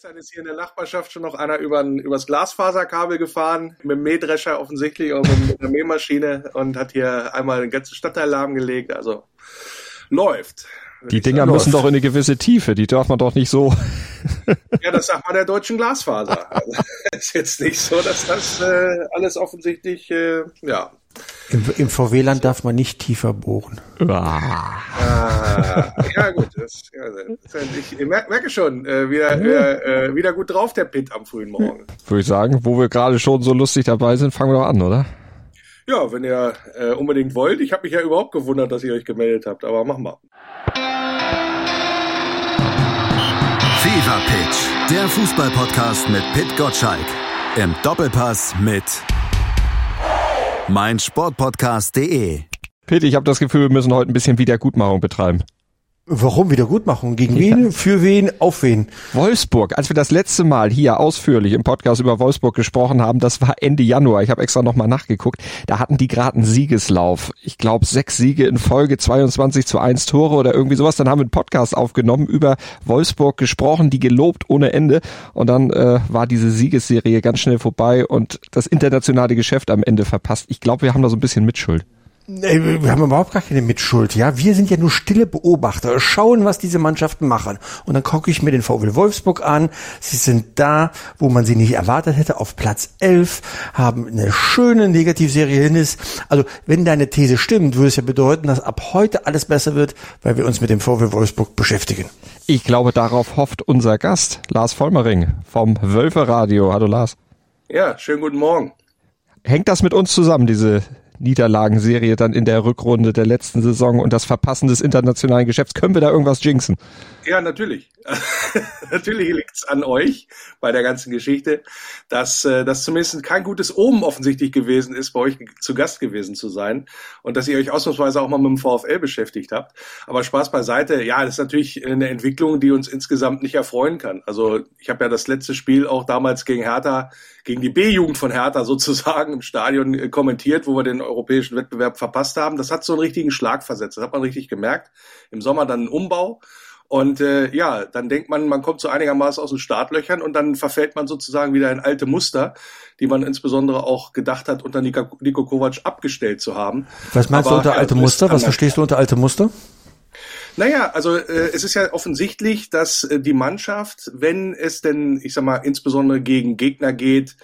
Gestern ist hier in der Nachbarschaft schon noch einer über übers Glasfaserkabel gefahren, mit dem Mähdrescher offensichtlich und mit einer Mähmaschine und hat hier einmal den ganzen Stadtteil lahmgelegt. Also läuft. Die Dinger müssen doch in eine gewisse Tiefe, die darf man doch nicht so. ja, das sagt man der deutschen Glasfaser. Also, ist jetzt nicht so, dass das äh, alles offensichtlich, äh, ja. Im, im VW-Land darf man nicht tiefer bohren. Ah. Ah, ja, gut. Das, ja, das, ich merke schon, äh, wieder, äh, wieder gut drauf, der Pitt am frühen Morgen. Würde ich sagen, wo wir gerade schon so lustig dabei sind, fangen wir doch an, oder? Ja, wenn ihr äh, unbedingt wollt. Ich habe mich ja überhaupt gewundert, dass ihr euch gemeldet habt, aber machen wir. Fever Pitch, der Fußballpodcast mit Pit Gottschalk. Im Doppelpass mit meinsportpodcast.de. Pit, ich habe das Gefühl, wir müssen heute ein bisschen Wiedergutmachung betreiben. Warum Wiedergutmachung? Gegen ja. wen? Für wen? Auf wen? Wolfsburg. Als wir das letzte Mal hier ausführlich im Podcast über Wolfsburg gesprochen haben, das war Ende Januar. Ich habe extra nochmal nachgeguckt. Da hatten die gerade einen Siegeslauf. Ich glaube, sechs Siege in Folge, 22 zu 1 Tore oder irgendwie sowas. Dann haben wir einen Podcast aufgenommen, über Wolfsburg gesprochen, die gelobt ohne Ende. Und dann äh, war diese Siegesserie ganz schnell vorbei und das internationale Geschäft am Ende verpasst. Ich glaube, wir haben da so ein bisschen Mitschuld. Nee, wir haben überhaupt gar keine Mitschuld, ja. Wir sind ja nur stille Beobachter, schauen, was diese Mannschaften machen. Und dann gucke ich mir den VW Wolfsburg an. Sie sind da, wo man sie nicht erwartet hätte, auf Platz 11, haben eine schöne Negativserie hin ist. Also, wenn deine These stimmt, würde es ja bedeuten, dass ab heute alles besser wird, weil wir uns mit dem VW Wolfsburg beschäftigen. Ich glaube, darauf hofft unser Gast, Lars Vollmering vom Wölfe Radio. Hallo Lars. Ja, schönen guten Morgen. Hängt das mit uns zusammen, diese Niederlagenserie dann in der Rückrunde der letzten Saison und das Verpassen des internationalen Geschäfts. Können wir da irgendwas jinxen? Ja, natürlich. natürlich liegt's an euch bei der ganzen Geschichte, dass äh, das zumindest kein gutes Omen offensichtlich gewesen ist, bei euch zu Gast gewesen zu sein und dass ihr euch ausnahmsweise auch mal mit dem VfL beschäftigt habt. Aber Spaß beiseite, ja, das ist natürlich eine Entwicklung, die uns insgesamt nicht erfreuen kann. Also ich habe ja das letzte Spiel auch damals gegen Hertha, gegen die B-Jugend von Hertha sozusagen im Stadion äh, kommentiert, wo wir den europäischen Wettbewerb verpasst haben. Das hat so einen richtigen Schlag versetzt. Das hat man richtig gemerkt. Im Sommer dann ein Umbau. Und äh, ja, dann denkt man, man kommt so einigermaßen aus den Startlöchern und dann verfällt man sozusagen wieder in alte Muster, die man insbesondere auch gedacht hat, unter Nico, Nico Kovac abgestellt zu haben. Was meinst Aber, du unter alte Muster? Was verstehst du unter alte Muster? Naja, also äh, es ist ja offensichtlich, dass äh, die Mannschaft, wenn es denn, ich sag mal, insbesondere gegen Gegner geht,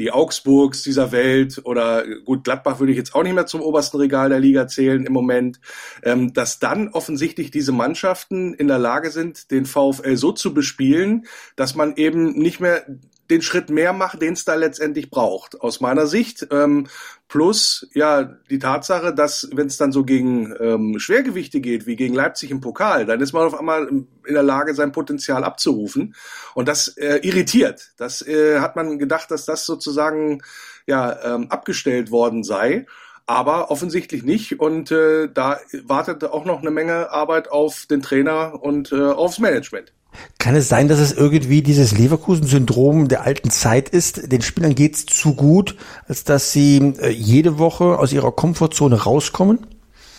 die Augsburgs dieser Welt oder gut, Gladbach würde ich jetzt auch nicht mehr zum obersten Regal der Liga zählen im Moment, ähm, dass dann offensichtlich diese Mannschaften in der Lage sind, den VfL so zu bespielen, dass man eben nicht mehr den Schritt mehr macht, den es da letztendlich braucht, aus meiner Sicht. Ähm, plus ja die Tatsache, dass wenn es dann so gegen ähm, Schwergewichte geht, wie gegen Leipzig im Pokal, dann ist man auf einmal in der Lage, sein Potenzial abzurufen. Und das äh, irritiert. Das äh, hat man gedacht, dass das sozusagen ja ähm, abgestellt worden sei aber offensichtlich nicht. Und äh, da wartet auch noch eine Menge Arbeit auf den Trainer und äh, aufs Management. Kann es sein, dass es irgendwie dieses Leverkusen-Syndrom der alten Zeit ist? Den Spielern geht's zu gut, als dass sie äh, jede Woche aus ihrer Komfortzone rauskommen?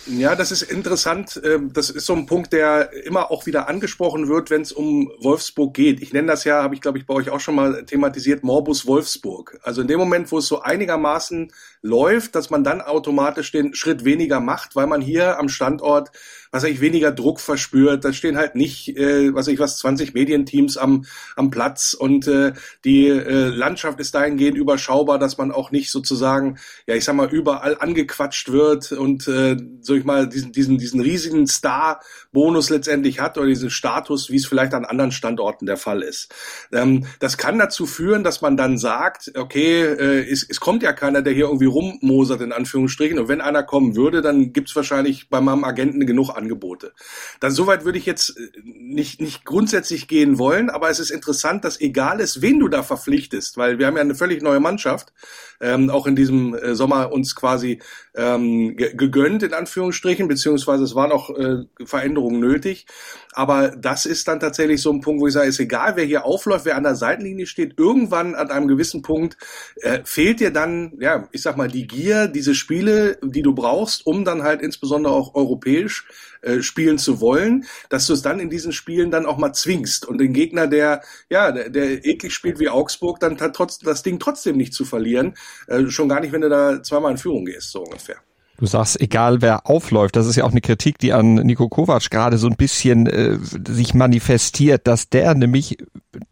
Ja, das ist interessant. Ähm, das ist so ein Punkt, der immer auch wieder angesprochen wird, wenn es um Wolfsburg geht. Ich nenne das ja, habe ich glaube ich bei euch auch schon mal thematisiert, Morbus Wolfsburg. Also in dem Moment, wo es so einigermaßen läuft, dass man dann automatisch den Schritt weniger macht, weil man hier am Standort was ich weniger Druck verspürt. Da stehen halt nicht, äh, was ich was, 20 Medienteams am, am Platz und äh, die äh, Landschaft ist dahingehend überschaubar, dass man auch nicht sozusagen, ja, ich sag mal, überall angequatscht wird und äh, soll ich mal diesen, diesen, diesen riesigen Star-Bonus letztendlich hat oder diesen Status, wie es vielleicht an anderen Standorten der Fall ist. Ähm, das kann dazu führen, dass man dann sagt, okay, äh, es, es kommt ja keiner, der hier irgendwie rummosert, in Anführungsstrichen, und wenn einer kommen würde, dann gibt's wahrscheinlich bei meinem Agenten genug Angebote. Dann soweit würde ich jetzt äh, nicht, nicht grundsätzlich gehen wollen, aber es ist interessant, dass egal ist, wen du da verpflichtest, weil wir haben ja eine völlig neue Mannschaft, ähm, auch in diesem äh, Sommer uns quasi ähm, gegönnt, in Anführungsstrichen, beziehungsweise es waren auch äh, Veränderungen nötig. Aber das ist dann tatsächlich so ein Punkt, wo ich sage, ist egal, wer hier aufläuft, wer an der Seitenlinie steht, irgendwann an einem gewissen Punkt äh, fehlt dir dann, ja, ich sag mal, die Gier, diese Spiele, die du brauchst, um dann halt insbesondere auch europäisch äh, spielen zu wollen, dass du es dann in diesen Spielen dann auch mal zwingst und den Gegner, der ja, der, der eklig spielt wie Augsburg, dann hat trotz, das Ding trotzdem nicht zu verlieren. Äh, schon gar nicht, wenn du da zweimal in Führung gehst, so ungefähr. Du sagst, egal wer aufläuft, das ist ja auch eine Kritik, die an Nico Kovac gerade so ein bisschen äh, sich manifestiert, dass der nämlich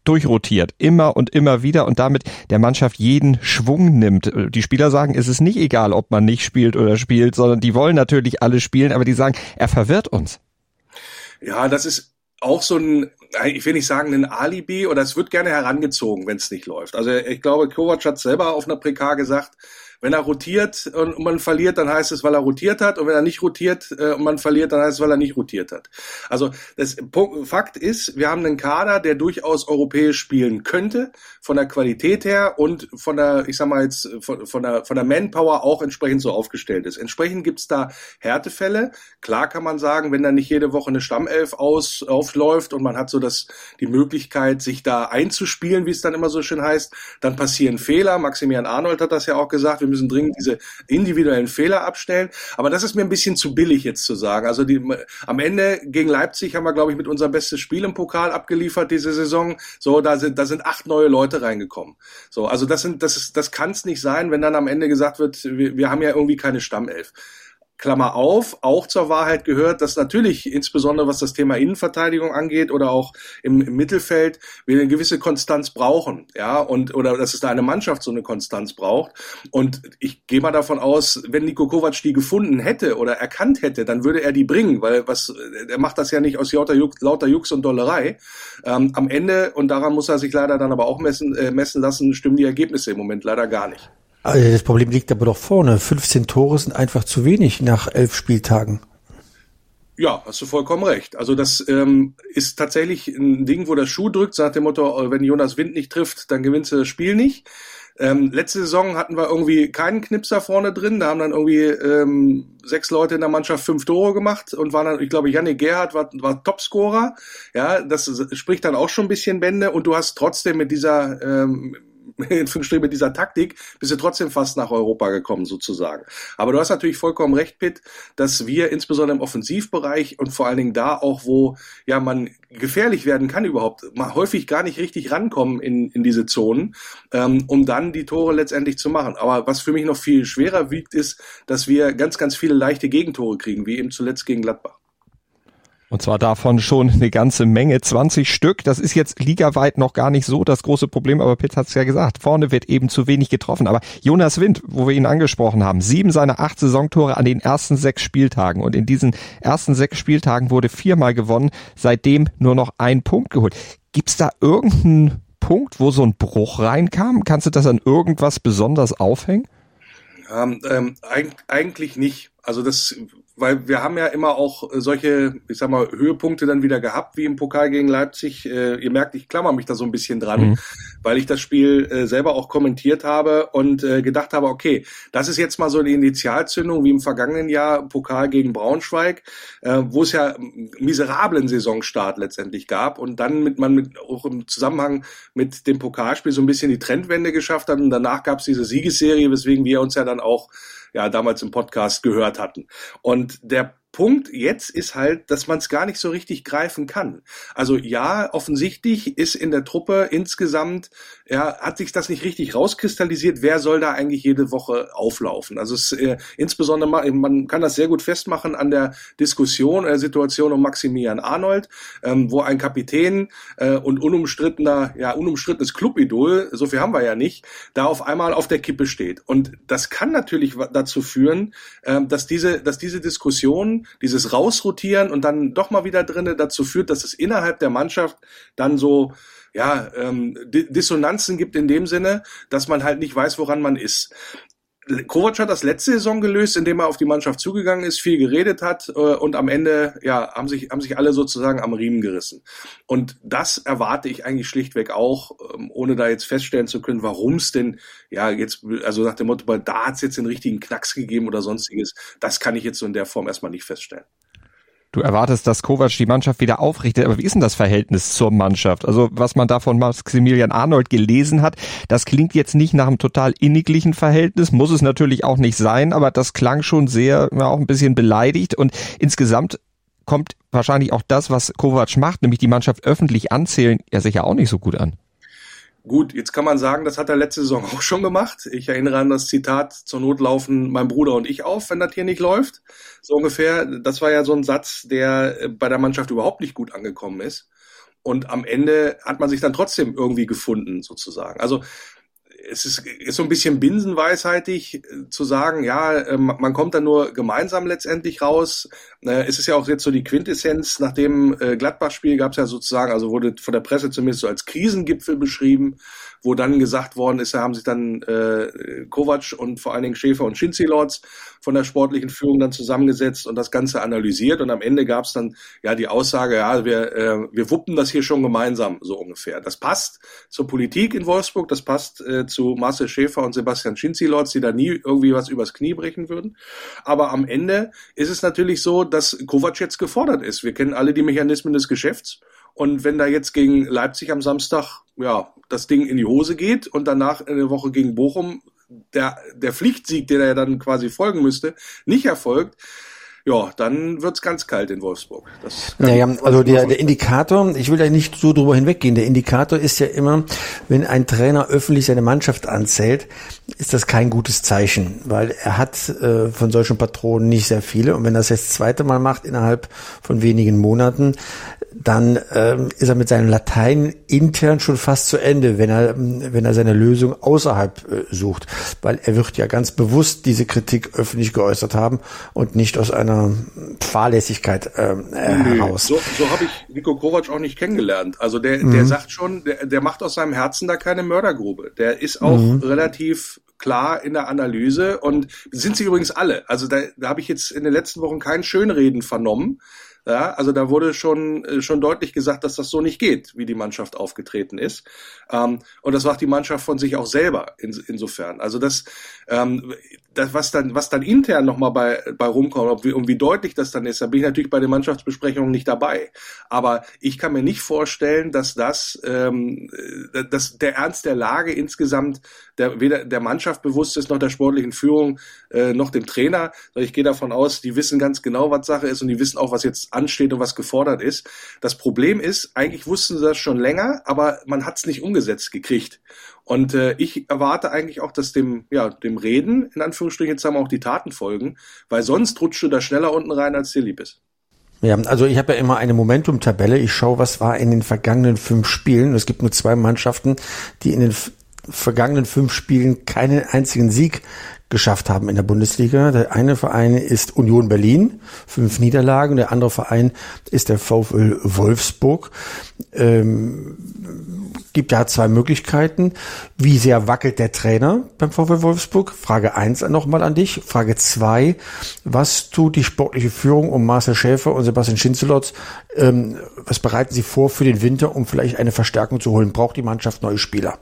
durchrotiert, immer und immer wieder und damit der Mannschaft jeden Schwung nimmt. Die Spieler sagen, es ist nicht egal, ob man nicht spielt oder spielt, sondern die wollen natürlich alle spielen, aber die sagen, er verwirrt uns. Ja, das ist auch so ein, ich will nicht sagen ein Alibi, oder es wird gerne herangezogen, wenn es nicht läuft. Also ich glaube, Kovac hat selber auf einer Prekar gesagt, wenn er rotiert und man verliert, dann heißt es, weil er rotiert hat. Und wenn er nicht rotiert äh, und man verliert, dann heißt es, weil er nicht rotiert hat. Also das Fakt ist, wir haben einen Kader, der durchaus europäisch spielen könnte, von der Qualität her und von der, ich sag mal jetzt, von, von der, von der Manpower auch entsprechend so aufgestellt ist. Entsprechend gibt's da Härtefälle. Klar kann man sagen, wenn da nicht jede Woche eine Stammelf aus, aufläuft und man hat so das, die Möglichkeit, sich da einzuspielen, wie es dann immer so schön heißt, dann passieren Fehler. Maximilian Arnold hat das ja auch gesagt müssen dringend diese individuellen Fehler abstellen. Aber das ist mir ein bisschen zu billig jetzt zu sagen. Also die, am Ende gegen Leipzig haben wir, glaube ich, mit unser bestes Spiel im Pokal abgeliefert diese Saison. So, da sind, da sind acht neue Leute reingekommen. So, also das sind, das ist, das kann es nicht sein, wenn dann am Ende gesagt wird, wir, wir haben ja irgendwie keine Stammelf. Klammer auf, auch zur Wahrheit gehört, dass natürlich insbesondere was das Thema Innenverteidigung angeht oder auch im, im, Mittelfeld wir eine gewisse Konstanz brauchen, ja, und oder dass es da eine Mannschaft so eine Konstanz braucht. Und ich gehe mal davon aus, wenn Niko Kovac die gefunden hätte oder erkannt hätte, dann würde er die bringen, weil was er macht das ja nicht aus lauter, Jux, lauter Jux und Dollerei. Ähm, am Ende und daran muss er sich leider dann aber auch messen, äh, messen lassen, stimmen die Ergebnisse im Moment leider gar nicht. Also das Problem liegt aber doch vorne. 15 Tore sind einfach zu wenig nach elf Spieltagen. Ja, hast du vollkommen recht. Also das ähm, ist tatsächlich ein Ding, wo der Schuh drückt, sagt dem Motto, äh, wenn Jonas Wind nicht trifft, dann gewinnst du das Spiel nicht. Ähm, letzte Saison hatten wir irgendwie keinen Knipser vorne drin. Da haben dann irgendwie ähm, sechs Leute in der Mannschaft fünf Tore gemacht und waren dann, ich glaube, Jannik Gerhardt war, war Topscorer. Ja, das spricht dann auch schon ein bisschen Bände und du hast trotzdem mit dieser ähm, mit dieser Taktik bist du trotzdem fast nach Europa gekommen sozusagen. Aber du hast natürlich vollkommen recht, Pitt, dass wir insbesondere im Offensivbereich und vor allen Dingen da auch, wo ja man gefährlich werden kann überhaupt, mal häufig gar nicht richtig rankommen in, in diese Zonen, ähm, um dann die Tore letztendlich zu machen. Aber was für mich noch viel schwerer wiegt, ist, dass wir ganz, ganz viele leichte Gegentore kriegen, wie eben zuletzt gegen Gladbach. Und zwar davon schon eine ganze Menge, 20 Stück. Das ist jetzt ligaweit noch gar nicht so das große Problem, aber Pitt hat es ja gesagt, vorne wird eben zu wenig getroffen. Aber Jonas Wind, wo wir ihn angesprochen haben, sieben seiner acht Saisontore an den ersten sechs Spieltagen. Und in diesen ersten sechs Spieltagen wurde viermal gewonnen, seitdem nur noch ein Punkt geholt. Gibt's da irgendeinen Punkt, wo so ein Bruch reinkam? Kannst du das an irgendwas besonders aufhängen? Ähm, ähm, eigentlich nicht. Also das weil wir haben ja immer auch äh, solche, ich sag mal, Höhepunkte dann wieder gehabt, wie im Pokal gegen Leipzig. Äh, ihr merkt, ich klammer mich da so ein bisschen dran, mhm. weil ich das Spiel äh, selber auch kommentiert habe und gedacht habe, okay, das ist jetzt mal so eine Initialzündung wie im vergangenen Jahr Pokal gegen Braunschweig, wo es ja einen miserablen Saisonstart letztendlich gab und dann mit man mit auch im Zusammenhang mit dem Pokalspiel so ein bisschen die Trendwende geschafft hat und danach gab es diese Siegesserie, weswegen wir uns ja dann auch ja damals im Podcast gehört hatten. Und der Punkt jetzt ist halt, dass man es gar nicht so richtig greifen kann. Also ja, offensichtlich ist in der Truppe insgesamt, ja, hat sich das nicht richtig rauskristallisiert, wer soll da eigentlich jede Woche auflaufen. Also es, äh, insbesondere, man kann das sehr gut festmachen an der Diskussion, der Situation um Maximilian Arnold, ähm, wo ein Kapitän äh, und unumstrittener, ja, unumstrittenes Clubidol, so viel haben wir ja nicht, da auf einmal auf der Kippe steht. Und das kann natürlich dazu führen, äh, dass diese, dass diese Diskussion dieses Rausrotieren und dann doch mal wieder drinnen dazu führt, dass es innerhalb der Mannschaft dann so ja, ähm, Dissonanzen gibt in dem Sinne, dass man halt nicht weiß, woran man ist. Kovac hat das letzte Saison gelöst, indem er auf die Mannschaft zugegangen ist, viel geredet hat äh, und am Ende ja haben sich haben sich alle sozusagen am Riemen gerissen. Und das erwarte ich eigentlich schlichtweg auch, ähm, ohne da jetzt feststellen zu können, warum es denn ja jetzt also nach dem Motto, da hat es jetzt den richtigen Knacks gegeben oder sonstiges. Das kann ich jetzt so in der Form erstmal nicht feststellen. Du erwartest, dass Kovac die Mannschaft wieder aufrichtet, aber wie ist denn das Verhältnis zur Mannschaft? Also was man da von Maximilian Arnold gelesen hat, das klingt jetzt nicht nach einem total inniglichen Verhältnis, muss es natürlich auch nicht sein, aber das klang schon sehr, ja, auch ein bisschen beleidigt und insgesamt kommt wahrscheinlich auch das, was Kovac macht, nämlich die Mannschaft öffentlich anzählen, ja sicher auch nicht so gut an. Gut, jetzt kann man sagen, das hat er letzte Saison auch schon gemacht. Ich erinnere an das Zitat, zur Not laufen mein Bruder und ich auf, wenn das hier nicht läuft. So ungefähr. Das war ja so ein Satz, der äh, bei der Mannschaft überhaupt nicht gut angekommen ist. Und am Ende hat man sich dann trotzdem irgendwie gefunden, sozusagen. Also es ist, ist so ein bisschen binsenweisheitlich äh, zu sagen, ja, äh, man kommt dann nur gemeinsam letztendlich raus. Äh, es ist ja auch jetzt so die Quintessenz, nach dem Gladbach-Spiel gab es ja sozusagen, also wurde von der Presse zumindest so als Krisengipfel beschrieben wo dann gesagt worden ist, da haben sich dann äh, Kovac und vor allen Dingen Schäfer und Schinzilords von der sportlichen Führung dann zusammengesetzt und das Ganze analysiert und am Ende gab es dann ja die Aussage, ja, wir, äh, wir wuppen das hier schon gemeinsam, so ungefähr. Das passt zur Politik in Wolfsburg, das passt äh, zu Marcel Schäfer und Sebastian Schinzilords, die da nie irgendwie was übers Knie brechen würden. Aber am Ende ist es natürlich so, dass Kovac jetzt gefordert ist. Wir kennen alle die Mechanismen des Geschäfts. Und wenn da jetzt gegen Leipzig am Samstag ja das Ding in die Hose geht und danach eine Woche gegen Bochum der, der Pflichtsieg, der ja dann quasi folgen müsste, nicht erfolgt, ja, dann wird's ganz kalt in Wolfsburg. Das naja, also der, der Indikator, ich will da nicht so drüber hinweggehen, der Indikator ist ja immer, wenn ein Trainer öffentlich seine Mannschaft anzählt, ist das kein gutes Zeichen, weil er hat äh, von solchen Patronen nicht sehr viele und wenn er das jetzt das zweite Mal macht innerhalb von wenigen Monaten, dann ähm, ist er mit seinem Latein intern schon fast zu Ende, wenn er, wenn er seine Lösung außerhalb äh, sucht. Weil er wird ja ganz bewusst diese Kritik öffentlich geäußert haben und nicht aus einer Fahrlässigkeit ähm, äh, nee, heraus. So, so habe ich Nico Kovac auch nicht kennengelernt. Also der, mhm. der sagt schon, der, der macht aus seinem Herzen da keine Mördergrube. Der ist auch mhm. relativ klar in der Analyse und sind sie übrigens alle. Also da, da habe ich jetzt in den letzten Wochen kein Schönreden vernommen. Ja, also da wurde schon, äh, schon deutlich gesagt, dass das so nicht geht, wie die Mannschaft aufgetreten ist. Ähm, und das macht die Mannschaft von sich auch selber in, insofern. Also das, ähm, das, was dann, was dann intern nochmal bei, bei rumkommt ob, und wie deutlich das dann ist, da bin ich natürlich bei den Mannschaftsbesprechungen nicht dabei. Aber ich kann mir nicht vorstellen, dass das, ähm, äh, dass der Ernst der Lage insgesamt der, weder der Mannschaft bewusst ist, noch der sportlichen Führung, äh, noch dem Trainer. Ich gehe davon aus, die wissen ganz genau, was Sache ist und die wissen auch, was jetzt ansteht und was gefordert ist. Das Problem ist, eigentlich wussten sie das schon länger, aber man hat es nicht umgesetzt gekriegt. Und äh, ich erwarte eigentlich auch, dass dem, ja, dem Reden, in Anführungsstrichen, jetzt haben auch die Taten folgen, weil sonst rutscht du da schneller unten rein, als dir lieb ist. Ja, also ich habe ja immer eine Momentum-Tabelle. Ich schaue, was war in den vergangenen fünf Spielen. Es gibt nur zwei Mannschaften, die in den vergangenen fünf Spielen keinen einzigen Sieg geschafft haben in der Bundesliga. Der eine Verein ist Union Berlin, fünf Niederlagen. Der andere Verein ist der VfL Wolfsburg. Ähm, gibt ja zwei Möglichkeiten. Wie sehr wackelt der Trainer beim VfL Wolfsburg? Frage eins nochmal an dich. Frage zwei: Was tut die sportliche Führung um Marcel Schäfer und Sebastian Schinzelotz? Ähm, was bereiten sie vor für den Winter, um vielleicht eine Verstärkung zu holen? Braucht die Mannschaft neue Spieler?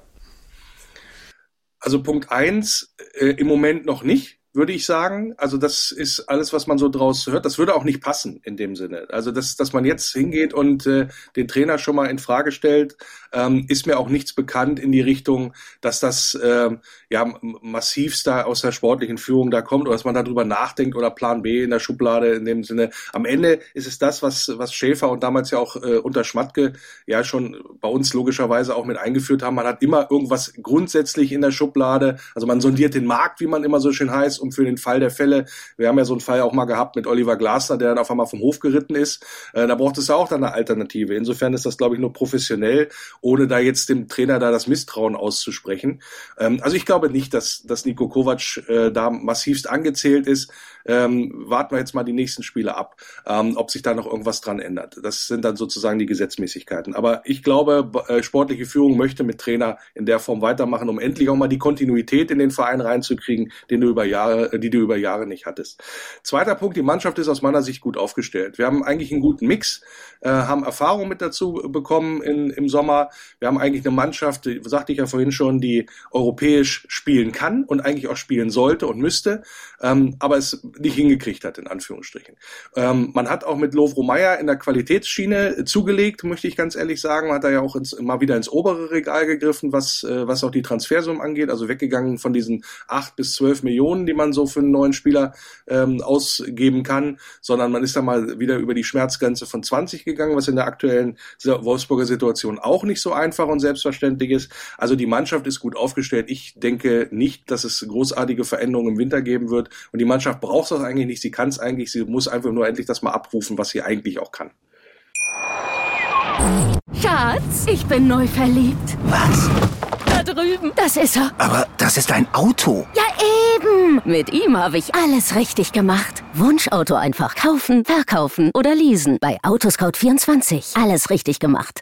Also Punkt eins äh, im Moment noch nicht würde ich sagen. Also das ist alles, was man so draus hört. Das würde auch nicht passen in dem Sinne. Also dass, dass man jetzt hingeht und äh, den Trainer schon mal in Frage stellt, ähm, ist mir auch nichts bekannt in die Richtung, dass das ähm, ja massivst da aus der sportlichen Führung da kommt oder dass man darüber nachdenkt oder Plan B in der Schublade in dem Sinne. Am Ende ist es das, was was Schäfer und damals ja auch äh, unter Schmatke ja schon bei uns logischerweise auch mit eingeführt haben. Man hat immer irgendwas grundsätzlich in der Schublade. Also man sondiert den Markt, wie man immer so schön heißt um für den Fall der Fälle. Wir haben ja so einen Fall auch mal gehabt mit Oliver Glasner, der dann auf einmal vom Hof geritten ist. Äh, da braucht es ja auch dann eine Alternative. Insofern ist das, glaube ich, nur professionell, ohne da jetzt dem Trainer da das Misstrauen auszusprechen. Ähm, also ich glaube nicht, dass, dass Nico Kovac äh, da massivst angezählt ist. Ähm, warten wir jetzt mal die nächsten Spiele ab, ähm, ob sich da noch irgendwas dran ändert. Das sind dann sozusagen die Gesetzmäßigkeiten. Aber ich glaube, äh, sportliche Führung möchte mit Trainer in der Form weitermachen, um endlich auch mal die Kontinuität in den Verein reinzukriegen, den du über Jahre Jahre, die du über Jahre nicht hattest. Zweiter Punkt, die Mannschaft ist aus meiner Sicht gut aufgestellt. Wir haben eigentlich einen guten Mix, äh, haben Erfahrung mit dazu bekommen in, im Sommer. Wir haben eigentlich eine Mannschaft, sagte ich ja vorhin schon, die europäisch spielen kann und eigentlich auch spielen sollte und müsste, ähm, aber es nicht hingekriegt hat, in Anführungsstrichen. Ähm, man hat auch mit Lovro Meyer in der Qualitätsschiene zugelegt, möchte ich ganz ehrlich sagen. Man hat da ja auch ins, mal wieder ins obere Regal gegriffen, was, äh, was auch die Transfersummen angeht, also weggegangen von diesen acht bis zwölf Millionen, die man so für einen neuen Spieler ähm, ausgeben kann, sondern man ist da mal wieder über die Schmerzgrenze von 20 gegangen, was in der aktuellen Wolfsburger Situation auch nicht so einfach und selbstverständlich ist. Also die Mannschaft ist gut aufgestellt. Ich denke nicht, dass es großartige Veränderungen im Winter geben wird. Und die Mannschaft braucht es eigentlich nicht. Sie kann es eigentlich. Sie muss einfach nur endlich das mal abrufen, was sie eigentlich auch kann. Schatz, ich bin neu verliebt. Was? Da drüben. Das ist er. Aber das ist ein Auto. Ja, eben. Mit ihm habe ich alles richtig gemacht. Wunschauto einfach kaufen, verkaufen oder leasen. Bei Autoscout24. Alles richtig gemacht.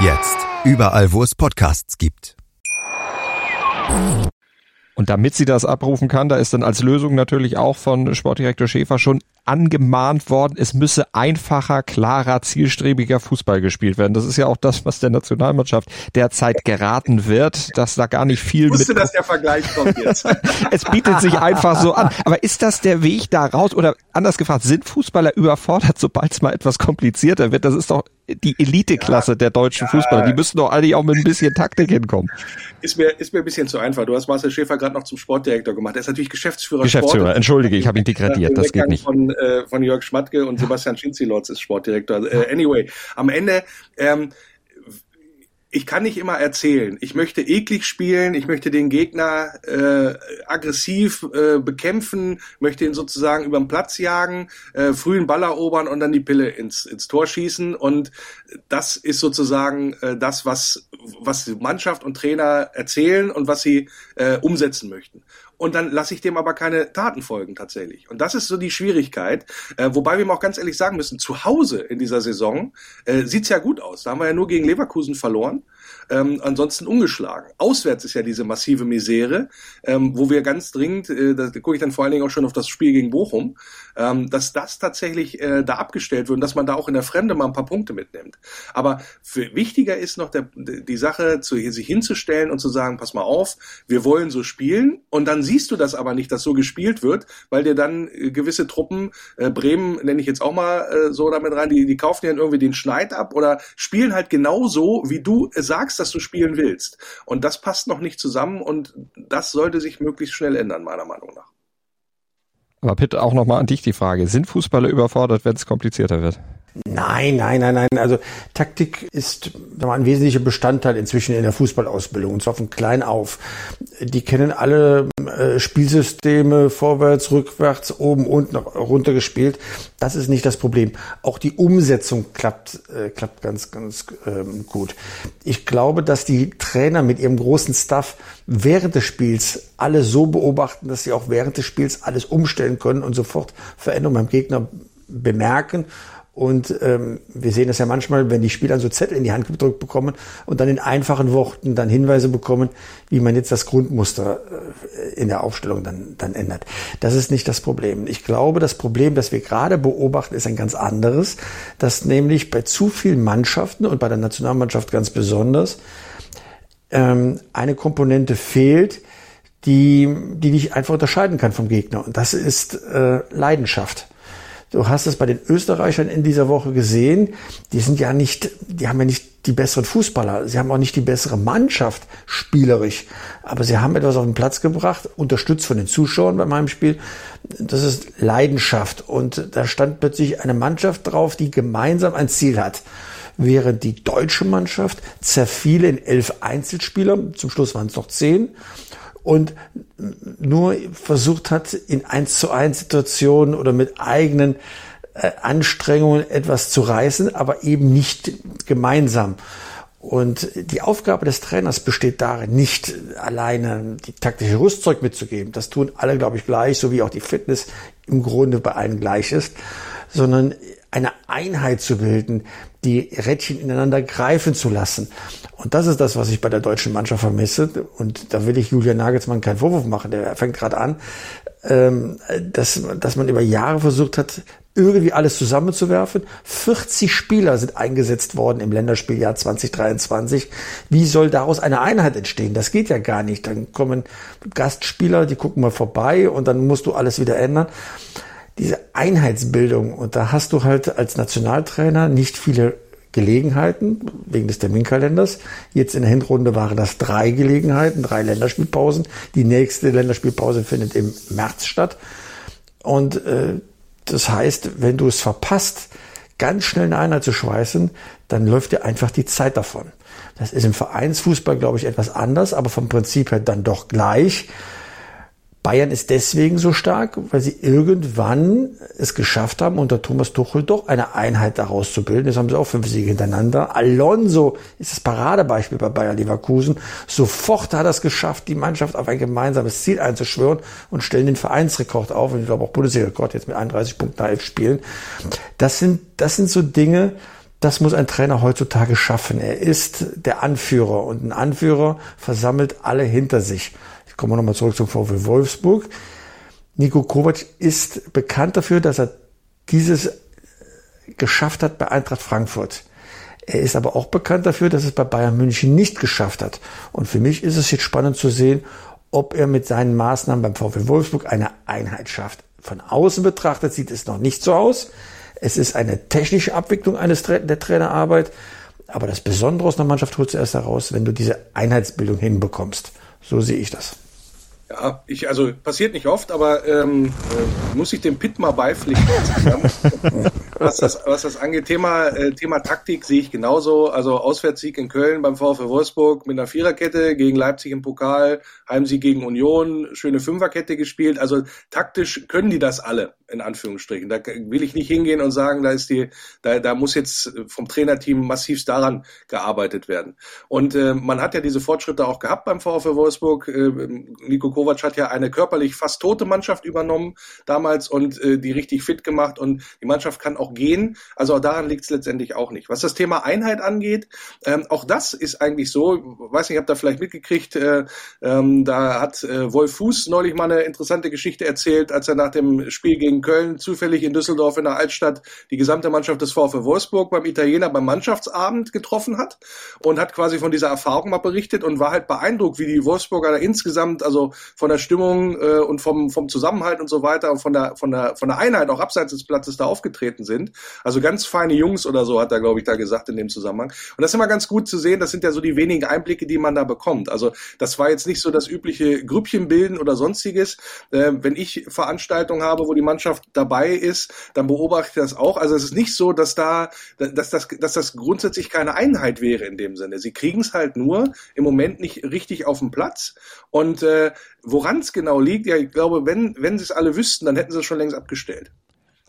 Jetzt überall, wo es Podcasts gibt. Und damit sie das abrufen kann, da ist dann als Lösung natürlich auch von Sportdirektor Schäfer schon angemahnt worden, es müsse einfacher, klarer, zielstrebiger Fußball gespielt werden. Das ist ja auch das, was der Nationalmannschaft derzeit geraten wird, dass da gar nicht viel ich wusste, mit. dass der Vergleich kommt jetzt. es bietet sich einfach so an. Aber ist das der Weg da raus? Oder anders gefragt, sind Fußballer überfordert, sobald es mal etwas komplizierter wird? Das ist doch die Eliteklasse ja, der deutschen ja, Fußballer. Die müssen doch eigentlich auch mit ein bisschen Taktik hinkommen. Ist mir, ist mir ein bisschen zu einfach. Du hast Marcel Schäfer gerade noch zum Sportdirektor gemacht. Er ist natürlich Geschäftsführer. Geschäftsführer, Sport. entschuldige, ich habe ihn degradiert. Das geht nicht. Von, äh, von Jörg Schmatke und Sebastian Schinzilotz ist Sportdirektor. Äh, anyway, am Ende ähm, ich kann nicht immer erzählen. Ich möchte eklig spielen, ich möchte den Gegner äh, aggressiv äh, bekämpfen, möchte ihn sozusagen über den Platz jagen, äh, frühen Ball erobern und dann die Pille ins, ins Tor schießen. Und das ist sozusagen äh, das, was, was Mannschaft und Trainer erzählen und was sie äh, umsetzen möchten und dann lasse ich dem aber keine Taten folgen tatsächlich. Und das ist so die Schwierigkeit. Äh, wobei wir auch ganz ehrlich sagen müssen, zu Hause in dieser Saison äh, sieht's ja gut aus. Da haben wir ja nur gegen Leverkusen verloren ähm, ansonsten ungeschlagen. Auswärts ist ja diese massive Misere, ähm, wo wir ganz dringend, äh, da gucke ich dann vor allen Dingen auch schon auf das Spiel gegen Bochum, ähm, dass das tatsächlich äh, da abgestellt wird und dass man da auch in der Fremde mal ein paar Punkte mitnimmt. Aber für, wichtiger ist noch der, die Sache, zu, sich hinzustellen und zu sagen, pass mal auf, wir wollen so spielen und dann siehst du das aber nicht, dass so gespielt wird, weil dir dann äh, gewisse Truppen, äh, Bremen nenne ich jetzt auch mal äh, so damit rein, die, die kaufen dir irgendwie den Schneid ab oder spielen halt genau so, wie du sagst, sagst, dass du spielen willst. Und das passt noch nicht zusammen und das sollte sich möglichst schnell ändern, meiner Meinung nach. Aber Pitt, auch nochmal an dich die Frage. Sind Fußballer überfordert, wenn es komplizierter wird? Nein, nein, nein, nein. Also Taktik ist mal, ein wesentlicher Bestandteil inzwischen in der Fußballausbildung und zwar von klein auf. Die kennen alle äh, Spielsysteme vorwärts, rückwärts, oben, unten, runter gespielt. Das ist nicht das Problem. Auch die Umsetzung klappt, äh, klappt ganz, ganz ähm, gut. Ich glaube, dass die Trainer mit ihrem großen Staff während des Spiels alles so beobachten, dass sie auch während des Spiels alles umstellen können und sofort Veränderungen beim Gegner bemerken und ähm, wir sehen das ja manchmal, wenn die Spieler so Zettel in die Hand gedrückt bekommen und dann in einfachen Worten dann Hinweise bekommen, wie man jetzt das Grundmuster äh, in der Aufstellung dann, dann ändert. Das ist nicht das Problem. Ich glaube, das Problem, das wir gerade beobachten, ist ein ganz anderes, dass nämlich bei zu vielen Mannschaften und bei der Nationalmannschaft ganz besonders ähm, eine Komponente fehlt, die, die dich einfach unterscheiden kann vom Gegner. Und das ist äh, Leidenschaft. Du hast es bei den Österreichern in dieser Woche gesehen. Die sind ja nicht, die haben ja nicht die besseren Fußballer. Sie haben auch nicht die bessere Mannschaft spielerisch. Aber sie haben etwas auf den Platz gebracht, unterstützt von den Zuschauern beim Heimspiel. Das ist Leidenschaft. Und da stand plötzlich eine Mannschaft drauf, die gemeinsam ein Ziel hat während die deutsche Mannschaft zerfiel in elf Einzelspieler, zum Schluss waren es noch zehn, und nur versucht hat, in eins zu eins Situationen oder mit eigenen äh, Anstrengungen etwas zu reißen, aber eben nicht gemeinsam. Und die Aufgabe des Trainers besteht darin, nicht alleine die taktische Rüstzeug mitzugeben. Das tun alle, glaube ich, gleich, so wie auch die Fitness im Grunde bei allen gleich ist, sondern eine Einheit zu bilden, die Rädchen ineinander greifen zu lassen. Und das ist das, was ich bei der deutschen Mannschaft vermisse. Und da will ich Julian Nagelsmann keinen Vorwurf machen. Der fängt gerade an, ähm, dass, dass man über Jahre versucht hat, irgendwie alles zusammenzuwerfen. 40 Spieler sind eingesetzt worden im Länderspieljahr 2023. Wie soll daraus eine Einheit entstehen? Das geht ja gar nicht. Dann kommen Gastspieler, die gucken mal vorbei und dann musst du alles wieder ändern. Diese Einheitsbildung, und da hast du halt als Nationaltrainer nicht viele Gelegenheiten wegen des Terminkalenders. Jetzt in der Hinrunde waren das drei Gelegenheiten, drei Länderspielpausen. Die nächste Länderspielpause findet im März statt. Und äh, das heißt, wenn du es verpasst, ganz schnell eine Einheit zu schweißen, dann läuft dir einfach die Zeit davon. Das ist im Vereinsfußball, glaube ich, etwas anders, aber vom Prinzip her dann doch gleich. Bayern ist deswegen so stark, weil sie irgendwann es geschafft haben, unter Thomas Tuchel doch eine Einheit daraus zu bilden. Jetzt haben sie auch fünf Siege hintereinander. Alonso ist das Paradebeispiel bei Bayern Leverkusen. Sofort hat er es geschafft, die Mannschaft auf ein gemeinsames Ziel einzuschwören und stellen den Vereinsrekord auf. Und ich glaube auch Bundesliga-Rekord jetzt mit 31 Punkten nach elf Spielen. Das sind, das sind so Dinge, das muss ein Trainer heutzutage schaffen. Er ist der Anführer und ein Anführer versammelt alle hinter sich. Kommen wir nochmal zurück zum VfL Wolfsburg. Nico Kovac ist bekannt dafür, dass er dieses geschafft hat bei Eintracht Frankfurt. Er ist aber auch bekannt dafür, dass es bei Bayern München nicht geschafft hat. Und für mich ist es jetzt spannend zu sehen, ob er mit seinen Maßnahmen beim VfL Wolfsburg eine Einheit schafft. Von außen betrachtet sieht es noch nicht so aus. Es ist eine technische Abwicklung eines der Trainerarbeit. Aber das Besondere aus einer Mannschaft holst du erst heraus, wenn du diese Einheitsbildung hinbekommst. So sehe ich das. Ja, ich, also passiert nicht oft, aber ähm, äh, muss ich dem Pitt mal beipflichten. was, das, was das angeht, Thema, äh, Thema Taktik sehe ich genauso. Also Auswärtssieg in Köln beim VfL Wolfsburg mit einer Viererkette gegen Leipzig im Pokal, Heimsieg gegen Union, schöne Fünferkette gespielt. Also taktisch können die das alle, in Anführungsstrichen. Da will ich nicht hingehen und sagen, da ist die, da, da muss jetzt vom Trainerteam massivst daran gearbeitet werden. Und äh, man hat ja diese Fortschritte auch gehabt beim VfL Wolfsburg. Äh, Nico Kovac hat ja eine körperlich fast tote Mannschaft übernommen damals und äh, die richtig fit gemacht und die Mannschaft kann auch gehen. Also daran liegt es letztendlich auch nicht. Was das Thema Einheit angeht, ähm, auch das ist eigentlich so, weiß nicht, habt ihr vielleicht mitgekriegt, äh, ähm, da hat äh, Wolf Fuß neulich mal eine interessante Geschichte erzählt, als er nach dem Spiel gegen Köln zufällig in Düsseldorf in der Altstadt die gesamte Mannschaft des VfL Wolfsburg beim Italiener beim Mannschaftsabend getroffen hat und hat quasi von dieser Erfahrung mal berichtet und war halt beeindruckt, wie die Wolfsburger da insgesamt, also von der Stimmung äh, und vom, vom Zusammenhalt und so weiter und von der, von der, von der Einheit auch abseits des Platzes da aufgetreten sind. Also ganz feine Jungs oder so hat er, glaube ich, da gesagt in dem Zusammenhang. Und das ist immer ganz gut zu sehen. Das sind ja so die wenigen Einblicke, die man da bekommt. Also das war jetzt nicht so das übliche Grüppchen bilden oder sonstiges. Äh, wenn ich Veranstaltungen habe, wo die Mannschaft dabei ist, dann beobachte ich das auch. Also es ist nicht so, dass da, dass das, dass das grundsätzlich keine Einheit wäre in dem Sinne. Sie kriegen es halt nur im Moment nicht richtig auf den Platz. Und äh, woran es genau liegt, ja, ich glaube, wenn, wenn sie es alle wüssten, dann hätten sie es schon längst abgestellt.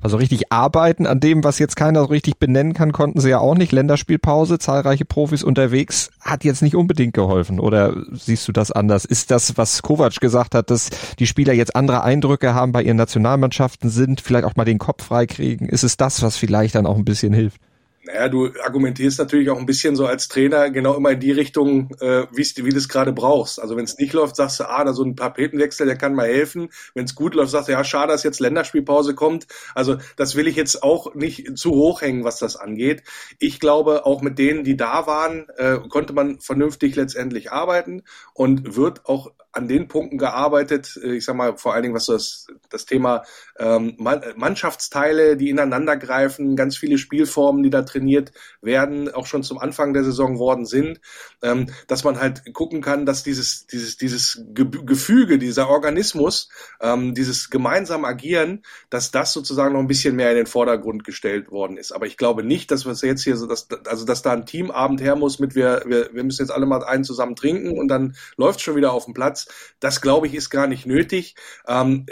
Also richtig arbeiten an dem, was jetzt keiner so richtig benennen kann, konnten sie ja auch nicht. Länderspielpause, zahlreiche Profis unterwegs, hat jetzt nicht unbedingt geholfen. Oder siehst du das anders? Ist das, was Kovac gesagt hat, dass die Spieler jetzt andere Eindrücke haben bei ihren Nationalmannschaften sind, vielleicht auch mal den Kopf freikriegen? Ist es das, was vielleicht dann auch ein bisschen hilft? Naja, du argumentierst natürlich auch ein bisschen so als Trainer genau immer in die Richtung, äh, wie du es gerade brauchst. Also wenn es nicht läuft, sagst du, ah, da so ein Tapetenwechsel, der kann mal helfen. Wenn es gut läuft, sagst du, ja, schade, dass jetzt Länderspielpause kommt. Also das will ich jetzt auch nicht zu hoch hängen, was das angeht. Ich glaube, auch mit denen, die da waren, äh, konnte man vernünftig letztendlich arbeiten und wird auch an den Punkten gearbeitet, äh, ich sag mal vor allen Dingen, was das, das Thema ähm, Mannschaftsteile, die ineinander greifen, ganz viele Spielformen, die da trainiert werden, auch schon zum Anfang der Saison worden sind, ähm, dass man halt gucken kann, dass dieses, dieses, dieses Gefüge, dieser Organismus, ähm, dieses gemeinsame Agieren, dass das sozusagen noch ein bisschen mehr in den Vordergrund gestellt worden ist. Aber ich glaube nicht, dass wir jetzt hier so, dass, also dass da ein Teamabend her muss mit wir, wir, wir müssen jetzt alle mal einen zusammen trinken und dann läuft schon wieder auf dem Platz. Das glaube ich ist gar nicht nötig. Ähm,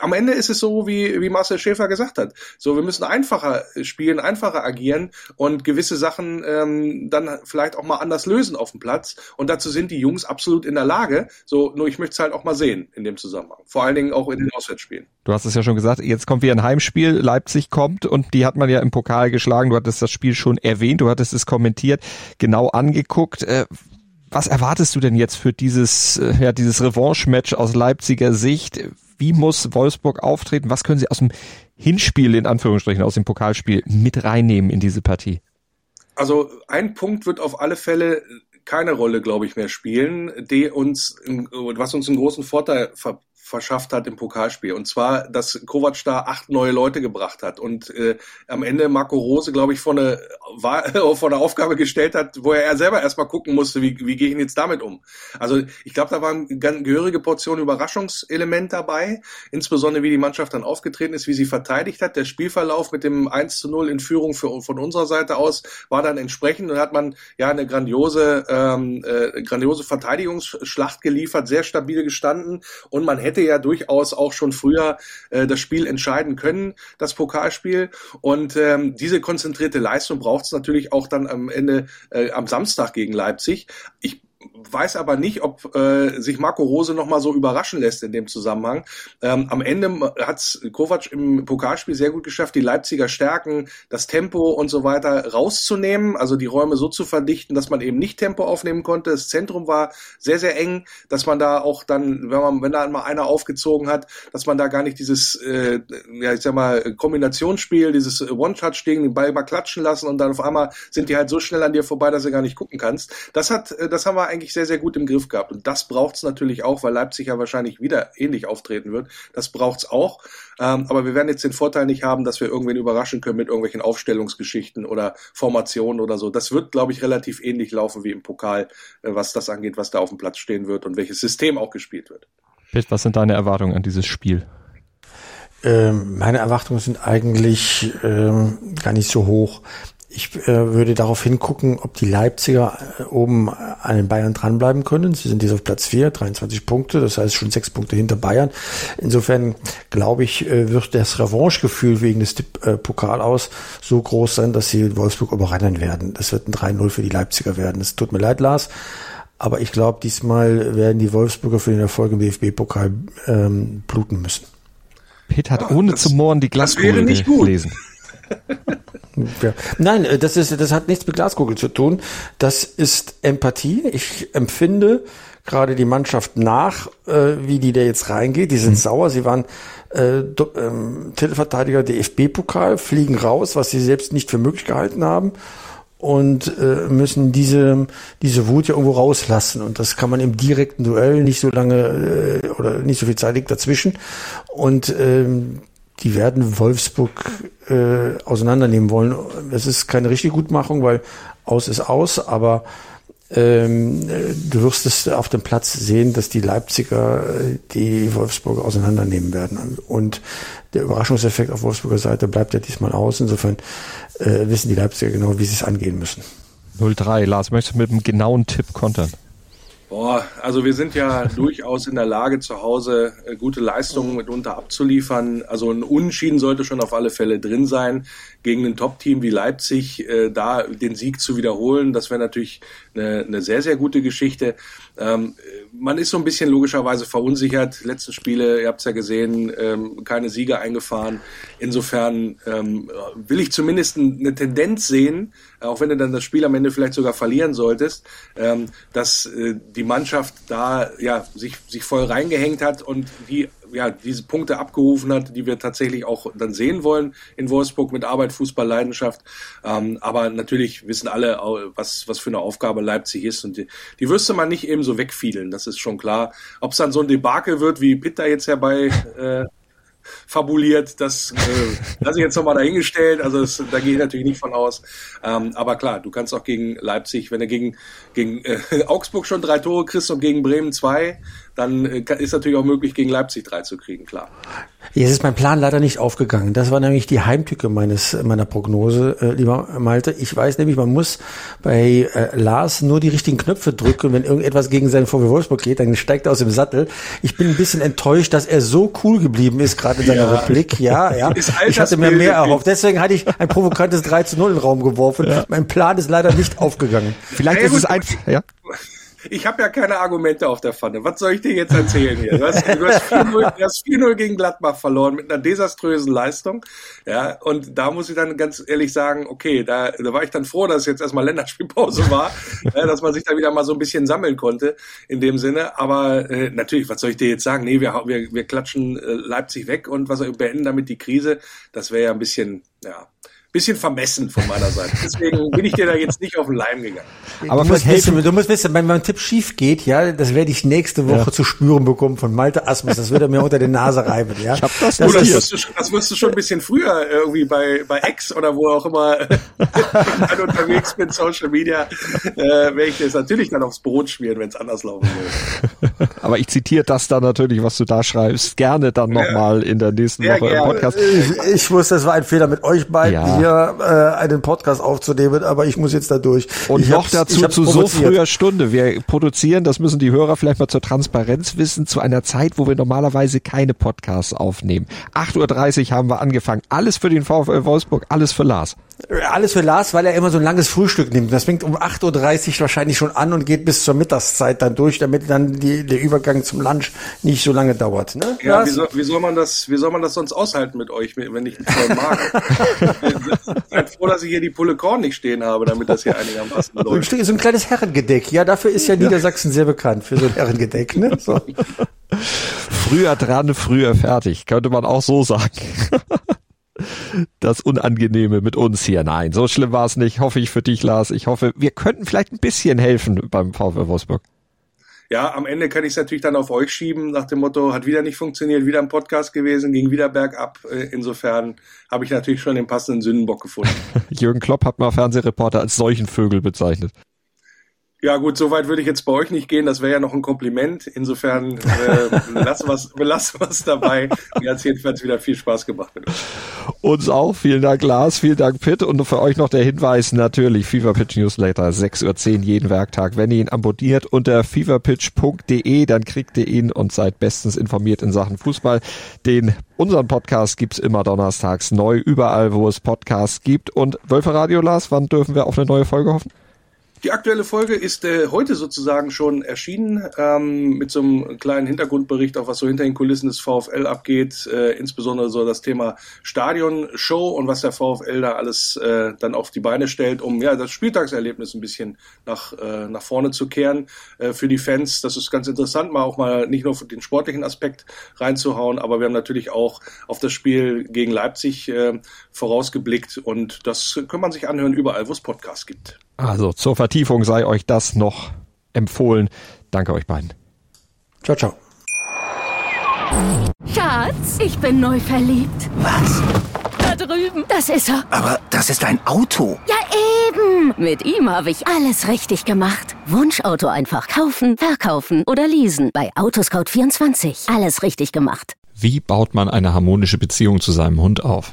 am Ende ist es so, wie, wie Marcel Schäfer gesagt hat. So, wir müssen einfacher spielen, einfacher agieren und gewisse Sachen ähm, dann vielleicht auch mal anders lösen auf dem Platz. Und dazu sind die Jungs absolut in der Lage. So, nur ich möchte es halt auch mal sehen in dem Zusammenhang. Vor allen Dingen auch in den Auswärtsspielen. Du hast es ja schon gesagt, jetzt kommt wieder ein Heimspiel, Leipzig kommt und die hat man ja im Pokal geschlagen. Du hattest das Spiel schon erwähnt, du hattest es kommentiert, genau angeguckt. Äh, was erwartest du denn jetzt für dieses, äh, ja, dieses Revanche-Match aus Leipziger Sicht? Wie muss Wolfsburg auftreten? Was können sie aus dem Hinspiel, in Anführungsstrichen, aus dem Pokalspiel mit reinnehmen in diese Partie? Also ein Punkt wird auf alle Fälle keine Rolle, glaube ich, mehr spielen, die uns, was uns einen großen Vorteil ver verschafft hat im Pokalspiel. Und zwar, dass Kovac da acht neue Leute gebracht hat und äh, am Ende Marco Rose, glaube ich, vor eine, war, vor eine Aufgabe gestellt hat, wo er selber erstmal gucken musste, wie, wie gehe ich jetzt damit um. Also ich glaube, da war eine gehörige Portion Überraschungselement dabei, insbesondere wie die Mannschaft dann aufgetreten ist, wie sie verteidigt hat. Der Spielverlauf mit dem 1 zu 0 in Führung für, von unserer Seite aus war dann entsprechend und hat man ja eine grandiose, ähm, äh, grandiose Verteidigungsschlacht geliefert, sehr stabil gestanden und man hätte hätte ja durchaus auch schon früher äh, das Spiel entscheiden können, das Pokalspiel. Und ähm, diese konzentrierte Leistung braucht es natürlich auch dann am Ende äh, am Samstag gegen Leipzig. Ich weiß aber nicht, ob äh, sich Marco Rose noch mal so überraschen lässt in dem Zusammenhang. Ähm, am Ende hat Kovac im Pokalspiel sehr gut geschafft, die Leipziger Stärken, das Tempo und so weiter rauszunehmen, also die Räume so zu verdichten, dass man eben nicht Tempo aufnehmen konnte. Das Zentrum war sehr, sehr eng, dass man da auch dann, wenn man, wenn da mal einer aufgezogen hat, dass man da gar nicht dieses, äh, ja, ich sag mal, Kombinationsspiel, dieses One-Touch-Ding, den Ball mal klatschen lassen und dann auf einmal sind die halt so schnell an dir vorbei, dass du gar nicht gucken kannst. Das hat, äh, das haben wir eigentlich sehr, sehr gut im Griff gehabt. Und das braucht es natürlich auch, weil Leipzig ja wahrscheinlich wieder ähnlich auftreten wird. Das braucht es auch. Ähm, aber wir werden jetzt den Vorteil nicht haben, dass wir irgendwen überraschen können mit irgendwelchen Aufstellungsgeschichten oder Formationen oder so. Das wird, glaube ich, relativ ähnlich laufen wie im Pokal, äh, was das angeht, was da auf dem Platz stehen wird und welches System auch gespielt wird. Pitt, was sind deine Erwartungen an dieses Spiel? Ähm, meine Erwartungen sind eigentlich ähm, gar nicht so hoch. Ich äh, würde darauf hingucken, ob die Leipziger äh, oben an den Bayern dranbleiben können. Sie sind jetzt auf Platz 4, 23 Punkte, das heißt schon sechs Punkte hinter Bayern. Insofern glaube ich, äh, wird das Revanchegefühl wegen des äh, Pokal aus so groß sein, dass sie Wolfsburg überrennen werden. Das wird ein 3-0 für die Leipziger werden. Es tut mir leid, Lars. Aber ich glaube, diesmal werden die Wolfsburger für den Erfolg im DFB-Pokal ähm, bluten müssen. Pitt hat ohne zu mohren die Glaskugel gelesen. Ja. Nein, äh, das ist, das hat nichts mit Glaskugel zu tun. Das ist Empathie. Ich empfinde gerade die Mannschaft nach, äh, wie die da jetzt reingeht. Die sind mhm. sauer. Sie waren äh, ähm, Titelverteidiger DFB-Pokal, fliegen raus, was sie selbst nicht für möglich gehalten haben und äh, müssen diese diese Wut ja irgendwo rauslassen und das kann man im direkten Duell nicht so lange äh, oder nicht so viel Zeit liegt dazwischen und ähm, die werden Wolfsburg äh, auseinandernehmen wollen. Es ist keine richtige Gutmachung, weil aus ist aus, aber ähm, du wirst es auf dem Platz sehen, dass die Leipziger äh, die Wolfsburger auseinandernehmen werden. Und der Überraschungseffekt auf Wolfsburger Seite bleibt ja diesmal aus. Insofern äh, wissen die Leipziger genau, wie sie es angehen müssen. 03, Lars, möchtest du mit einem genauen Tipp kontern? Boah, also wir sind ja durchaus in der Lage, zu Hause äh, gute Leistungen mitunter abzuliefern. Also ein Unschieden sollte schon auf alle Fälle drin sein. Gegen ein Top-Team wie Leipzig äh, da den Sieg zu wiederholen, das wäre natürlich eine, eine sehr, sehr gute Geschichte. Ähm, man ist so ein bisschen logischerweise verunsichert. Letzten Spiele, ihr habt es ja gesehen, ähm, keine Siege eingefahren. Insofern ähm, will ich zumindest eine Tendenz sehen, auch wenn du dann das Spiel am Ende vielleicht sogar verlieren solltest, ähm, dass äh, die Mannschaft da ja sich, sich voll reingehängt hat und die ja, diese Punkte abgerufen hat, die wir tatsächlich auch dann sehen wollen in Wolfsburg mit Arbeit, Fußball, Leidenschaft. Ähm, aber natürlich wissen alle, was, was für eine Aufgabe Leipzig ist und die, die wirst du mal nicht eben so wegfielen, das ist schon klar. Ob es dann so ein Debakel wird, wie Pitt da jetzt herbei äh, fabuliert, das äh, lasse ich jetzt nochmal dahingestellt. Also das, da gehe ich natürlich nicht von aus. Ähm, aber klar, du kannst auch gegen Leipzig, wenn du gegen, gegen äh, Augsburg schon drei Tore kriegst und gegen Bremen zwei, dann äh, ist natürlich auch möglich, gegen Leipzig drei zu kriegen, klar. Jetzt ist mein Plan leider nicht aufgegangen. Das war nämlich die Heimtücke meines meiner Prognose, äh, lieber Malte. Ich weiß nämlich, man muss bei äh, Lars nur die richtigen Knöpfe drücken. Wenn irgendetwas gegen seinen VW Wolfsburg geht, dann steigt er aus dem Sattel. Ich bin ein bisschen enttäuscht, dass er so cool geblieben ist, gerade in seiner ja. Replik. Ja, ja. Ich hatte mir mehr erhofft. Deswegen hatte ich ein provokantes 3 zu 0 in den Raum geworfen. Ja. Mein Plan ist leider nicht aufgegangen. Vielleicht ist es einfach, ja. Ich habe ja keine Argumente auf der Pfanne. Was soll ich dir jetzt erzählen hier? Du hast, du hast 4-0 gegen Gladbach verloren mit einer desaströsen Leistung. Ja, und da muss ich dann ganz ehrlich sagen, okay, da, da war ich dann froh, dass jetzt erstmal Länderspielpause war, ja, dass man sich da wieder mal so ein bisschen sammeln konnte in dem Sinne. Aber äh, natürlich, was soll ich dir jetzt sagen? Nee, wir, wir, wir klatschen äh, Leipzig weg und was beenden damit die Krise. Das wäre ja ein bisschen, ja, bisschen vermessen von meiner Seite. Deswegen bin ich dir da jetzt nicht auf den Leim gegangen. Aber du musst, wissen, du musst wissen, wenn mein Tipp schief geht, ja, das werde ich nächste Woche ja. zu spüren bekommen von Malte Asmus. Das würde er mir unter die Nase reiben, ja. Ich hab das, das, das, wirst du, das wirst du schon ein bisschen früher irgendwie bei, bei X oder wo auch immer ich unterwegs bin, Social Media, äh, werde ich das natürlich dann aufs Brot schmieren, wenn es anders laufen will. Aber ich zitiere das dann natürlich, was du da schreibst, gerne dann nochmal ja. in der nächsten Woche gerne. im Podcast. Ich, ich wusste, das war ein Fehler mit euch beiden. Ja hier äh, einen Podcast aufzunehmen, aber ich muss jetzt da durch. Und ich noch dazu zu so früher Stunde. Wir produzieren, das müssen die Hörer vielleicht mal zur Transparenz wissen, zu einer Zeit, wo wir normalerweise keine Podcasts aufnehmen. 8.30 Uhr haben wir angefangen. Alles für den VfL Wolfsburg, alles für Lars. Alles für Lars, weil er immer so ein langes Frühstück nimmt. Das fängt um 8.30 Uhr wahrscheinlich schon an und geht bis zur Mittagszeit dann durch, damit dann die, der Übergang zum Lunch nicht so lange dauert. Ne? Ja, wie soll, wie soll, man das, wie soll man das sonst aushalten mit euch, wenn ich mich voll mag? Seid froh, dass ich hier die Pulle Korn nicht stehen habe, damit das hier einigermaßen läuft. So ein kleines Herrengedeck. Ja, dafür ist ja Niedersachsen sehr bekannt, für so ein Herrengedeck. Ne? So. Früher dran, früher fertig, könnte man auch so sagen das Unangenehme mit uns hier. Nein, so schlimm war es nicht. Hoffe ich für dich, Lars. Ich hoffe, wir könnten vielleicht ein bisschen helfen beim VfL Wolfsburg. Ja, am Ende kann ich es natürlich dann auf euch schieben, nach dem Motto, hat wieder nicht funktioniert, wieder ein Podcast gewesen, ging wieder bergab. Äh, insofern habe ich natürlich schon den passenden Sündenbock gefunden. Jürgen Klopp hat mal Fernsehreporter als solchen Vögel bezeichnet. Ja gut, so weit würde ich jetzt bei euch nicht gehen. Das wäre ja noch ein Kompliment. Insofern äh, lassen wir es dabei. Mir hat es jedenfalls wieder viel Spaß gemacht mit euch. Uns auch. Vielen Dank, Lars. Vielen Dank, Pitt. Und für euch noch der Hinweis natürlich, Fever Pitch Newsletter, 6.10 Uhr jeden Werktag. Wenn ihr ihn abonniert unter feverpitch.de, dann kriegt ihr ihn und seid bestens informiert in Sachen Fußball. Den unseren Podcast gibt's immer donnerstags neu, überall, wo es Podcasts gibt. Und Wölfe Radio, Lars, wann dürfen wir auf eine neue Folge hoffen? Die aktuelle Folge ist äh, heute sozusagen schon erschienen, ähm, mit so einem kleinen Hintergrundbericht, auch was so hinter den Kulissen des VfL abgeht, äh, insbesondere so das Thema Stadionshow und was der VfL da alles äh, dann auf die Beine stellt, um ja das Spieltagserlebnis ein bisschen nach, äh, nach vorne zu kehren äh, für die Fans. Das ist ganz interessant, mal auch mal nicht nur den sportlichen Aspekt reinzuhauen, aber wir haben natürlich auch auf das Spiel gegen Leipzig äh, vorausgeblickt und das kann man sich anhören überall, wo es Podcasts gibt. Also zur Vertiefung sei euch das noch empfohlen. Danke euch beiden. Ciao, ciao. Schatz, ich bin neu verliebt. Was? Da drüben. Das ist er. Aber das ist ein Auto. Ja, eben. Mit ihm habe ich alles richtig gemacht. Wunschauto einfach kaufen, verkaufen oder leasen. Bei Autoscout24. Alles richtig gemacht. Wie baut man eine harmonische Beziehung zu seinem Hund auf?